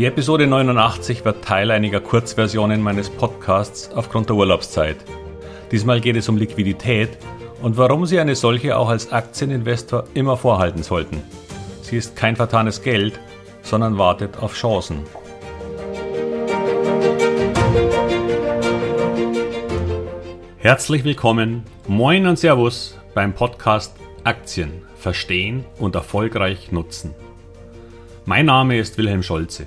Die Episode 89 wird Teil einiger Kurzversionen meines Podcasts aufgrund der Urlaubszeit. Diesmal geht es um Liquidität und warum Sie eine solche auch als Aktieninvestor immer vorhalten sollten. Sie ist kein vertanes Geld, sondern wartet auf Chancen. Herzlich willkommen, moin und Servus beim Podcast Aktien verstehen und erfolgreich nutzen. Mein Name ist Wilhelm Scholze.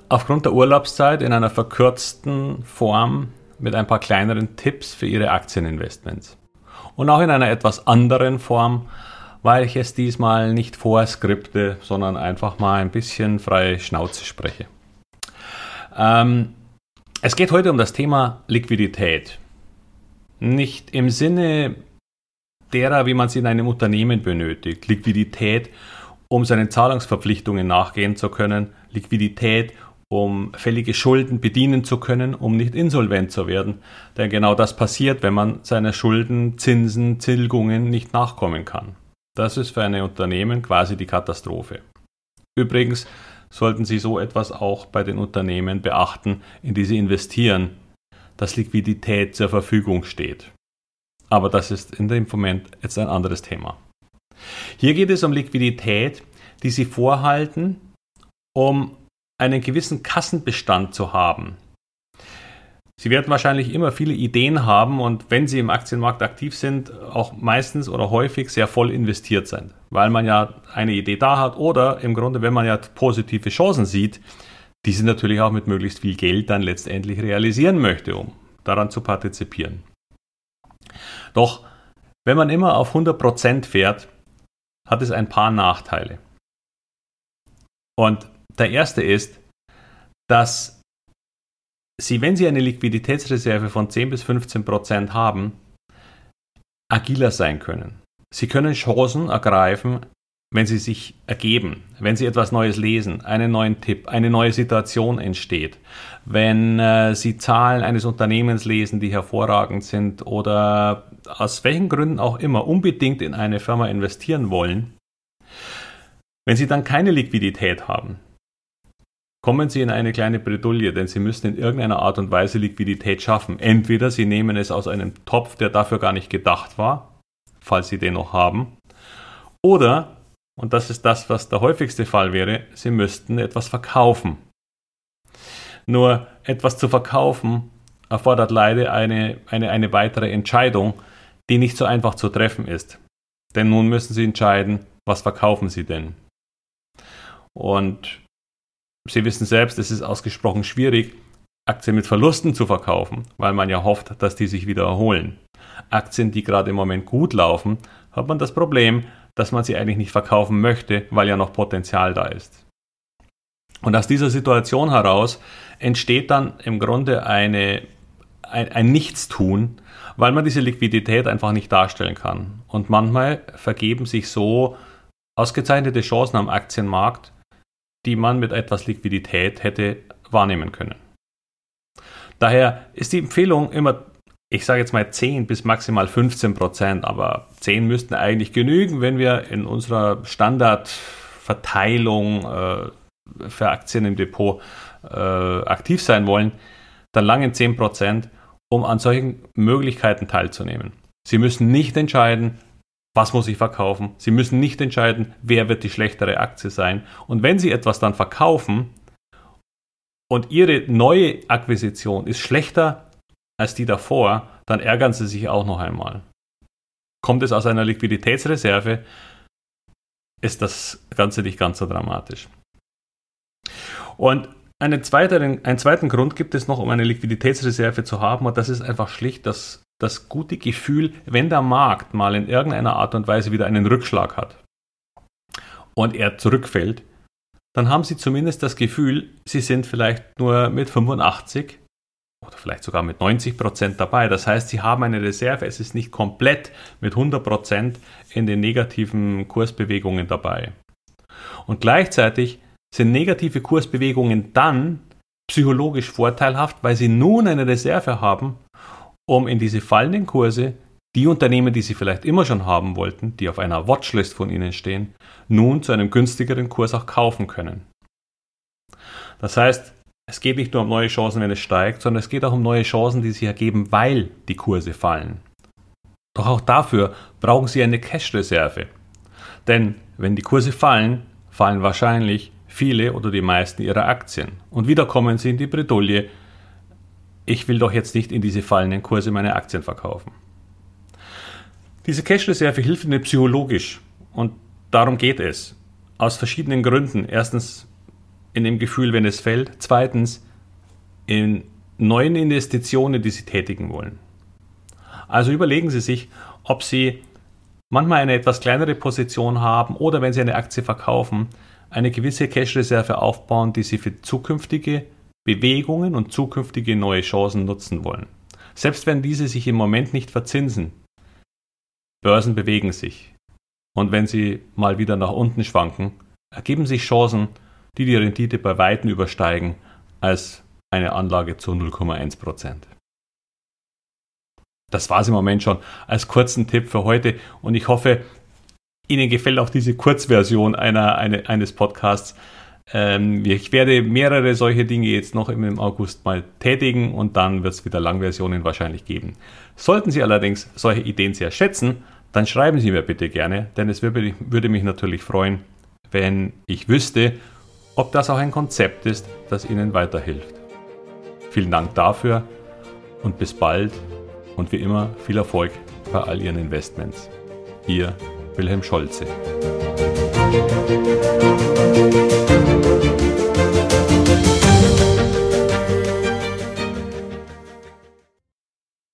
aufgrund der Urlaubszeit in einer verkürzten Form mit ein paar kleineren Tipps für Ihre Aktieninvestments. Und auch in einer etwas anderen Form, weil ich es diesmal nicht vorskripte, sondern einfach mal ein bisschen freie Schnauze spreche. Ähm, es geht heute um das Thema Liquidität. Nicht im Sinne derer, wie man sie in einem Unternehmen benötigt. Liquidität, um seinen Zahlungsverpflichtungen nachgehen zu können, Liquidität, um fällige Schulden bedienen zu können, um nicht insolvent zu werden. Denn genau das passiert, wenn man seiner Schulden, Zinsen, Tilgungen nicht nachkommen kann. Das ist für ein Unternehmen quasi die Katastrophe. Übrigens sollten Sie so etwas auch bei den Unternehmen beachten, in die Sie investieren, dass Liquidität zur Verfügung steht. Aber das ist in dem Moment jetzt ein anderes Thema. Hier geht es um Liquidität, die Sie vorhalten, um einen gewissen Kassenbestand zu haben. Sie werden wahrscheinlich immer viele Ideen haben und wenn Sie im Aktienmarkt aktiv sind, auch meistens oder häufig sehr voll investiert sind, weil man ja eine Idee da hat oder im Grunde, wenn man ja positive Chancen sieht, diese natürlich auch mit möglichst viel Geld dann letztendlich realisieren möchte, um daran zu partizipieren. Doch wenn man immer auf 100% fährt, hat es ein paar Nachteile. Und der erste ist, dass Sie, wenn Sie eine Liquiditätsreserve von 10 bis 15 Prozent haben, agiler sein können. Sie können Chancen ergreifen, wenn sie sich ergeben, wenn sie etwas Neues lesen, einen neuen Tipp, eine neue Situation entsteht, wenn äh, sie Zahlen eines Unternehmens lesen, die hervorragend sind oder aus welchen Gründen auch immer unbedingt in eine Firma investieren wollen, wenn sie dann keine Liquidität haben, kommen sie in eine kleine Bredouille, denn sie müssen in irgendeiner Art und Weise Liquidität schaffen. Entweder sie nehmen es aus einem Topf, der dafür gar nicht gedacht war, falls sie den noch haben, oder und das ist das, was der häufigste Fall wäre, Sie müssten etwas verkaufen. Nur etwas zu verkaufen erfordert leider eine, eine, eine weitere Entscheidung, die nicht so einfach zu treffen ist. Denn nun müssen Sie entscheiden, was verkaufen Sie denn? Und Sie wissen selbst, es ist ausgesprochen schwierig, Aktien mit Verlusten zu verkaufen, weil man ja hofft, dass die sich wieder erholen. Aktien, die gerade im Moment gut laufen, hat man das Problem, dass man sie eigentlich nicht verkaufen möchte, weil ja noch Potenzial da ist. Und aus dieser Situation heraus entsteht dann im Grunde eine, ein, ein Nichtstun, weil man diese Liquidität einfach nicht darstellen kann. Und manchmal vergeben sich so ausgezeichnete Chancen am Aktienmarkt, die man mit etwas Liquidität hätte wahrnehmen können. Daher ist die Empfehlung immer ich sage jetzt mal 10 bis maximal 15 Prozent, aber 10 müssten eigentlich genügen, wenn wir in unserer Standardverteilung äh, für Aktien im Depot äh, aktiv sein wollen, dann langen 10 Prozent, um an solchen Möglichkeiten teilzunehmen. Sie müssen nicht entscheiden, was muss ich verkaufen. Sie müssen nicht entscheiden, wer wird die schlechtere Aktie sein. Und wenn Sie etwas dann verkaufen und Ihre neue Akquisition ist schlechter als die davor, dann ärgern sie sich auch noch einmal. Kommt es aus einer Liquiditätsreserve, ist das Ganze nicht ganz so dramatisch. Und einen zweiten, einen zweiten Grund gibt es noch, um eine Liquiditätsreserve zu haben, und das ist einfach schlicht das, das gute Gefühl, wenn der Markt mal in irgendeiner Art und Weise wieder einen Rückschlag hat und er zurückfällt, dann haben Sie zumindest das Gefühl, Sie sind vielleicht nur mit 85 oder vielleicht sogar mit 90 Prozent dabei. Das heißt, Sie haben eine Reserve, es ist nicht komplett mit 100 Prozent in den negativen Kursbewegungen dabei. Und gleichzeitig sind negative Kursbewegungen dann psychologisch vorteilhaft, weil Sie nun eine Reserve haben, um in diese fallenden Kurse die Unternehmen, die Sie vielleicht immer schon haben wollten, die auf einer Watchlist von Ihnen stehen, nun zu einem günstigeren Kurs auch kaufen können. Das heißt, es geht nicht nur um neue Chancen, wenn es steigt, sondern es geht auch um neue Chancen, die sich ergeben, weil die Kurse fallen. Doch auch dafür brauchen Sie eine Cash-Reserve. Denn wenn die Kurse fallen, fallen wahrscheinlich viele oder die meisten Ihrer Aktien. Und wieder kommen Sie in die Bredouille, ich will doch jetzt nicht in diese fallenden Kurse meine Aktien verkaufen. Diese Cash-Reserve hilft Ihnen psychologisch und darum geht es. Aus verschiedenen Gründen. Erstens in dem Gefühl, wenn es fällt. Zweitens in neuen Investitionen, die Sie tätigen wollen. Also überlegen Sie sich, ob Sie manchmal eine etwas kleinere Position haben oder wenn Sie eine Aktie verkaufen, eine gewisse Cash-Reserve aufbauen, die Sie für zukünftige Bewegungen und zukünftige neue Chancen nutzen wollen. Selbst wenn diese sich im Moment nicht verzinsen. Börsen bewegen sich. Und wenn sie mal wieder nach unten schwanken, ergeben sich Chancen, die die Rendite bei Weitem übersteigen als eine Anlage zu 0,1%. Das war es im Moment schon als kurzen Tipp für heute und ich hoffe, Ihnen gefällt auch diese Kurzversion einer, eine, eines Podcasts. Ähm, ich werde mehrere solche Dinge jetzt noch im August mal tätigen und dann wird es wieder Langversionen wahrscheinlich geben. Sollten Sie allerdings solche Ideen sehr schätzen, dann schreiben Sie mir bitte gerne, denn es würde, mich natürlich freuen, wenn ich wüsste, ob das auch ein Konzept ist, das Ihnen weiterhilft. Vielen Dank dafür und bis bald und wie immer viel Erfolg bei all Ihren Investments. Ihr Wilhelm Scholze.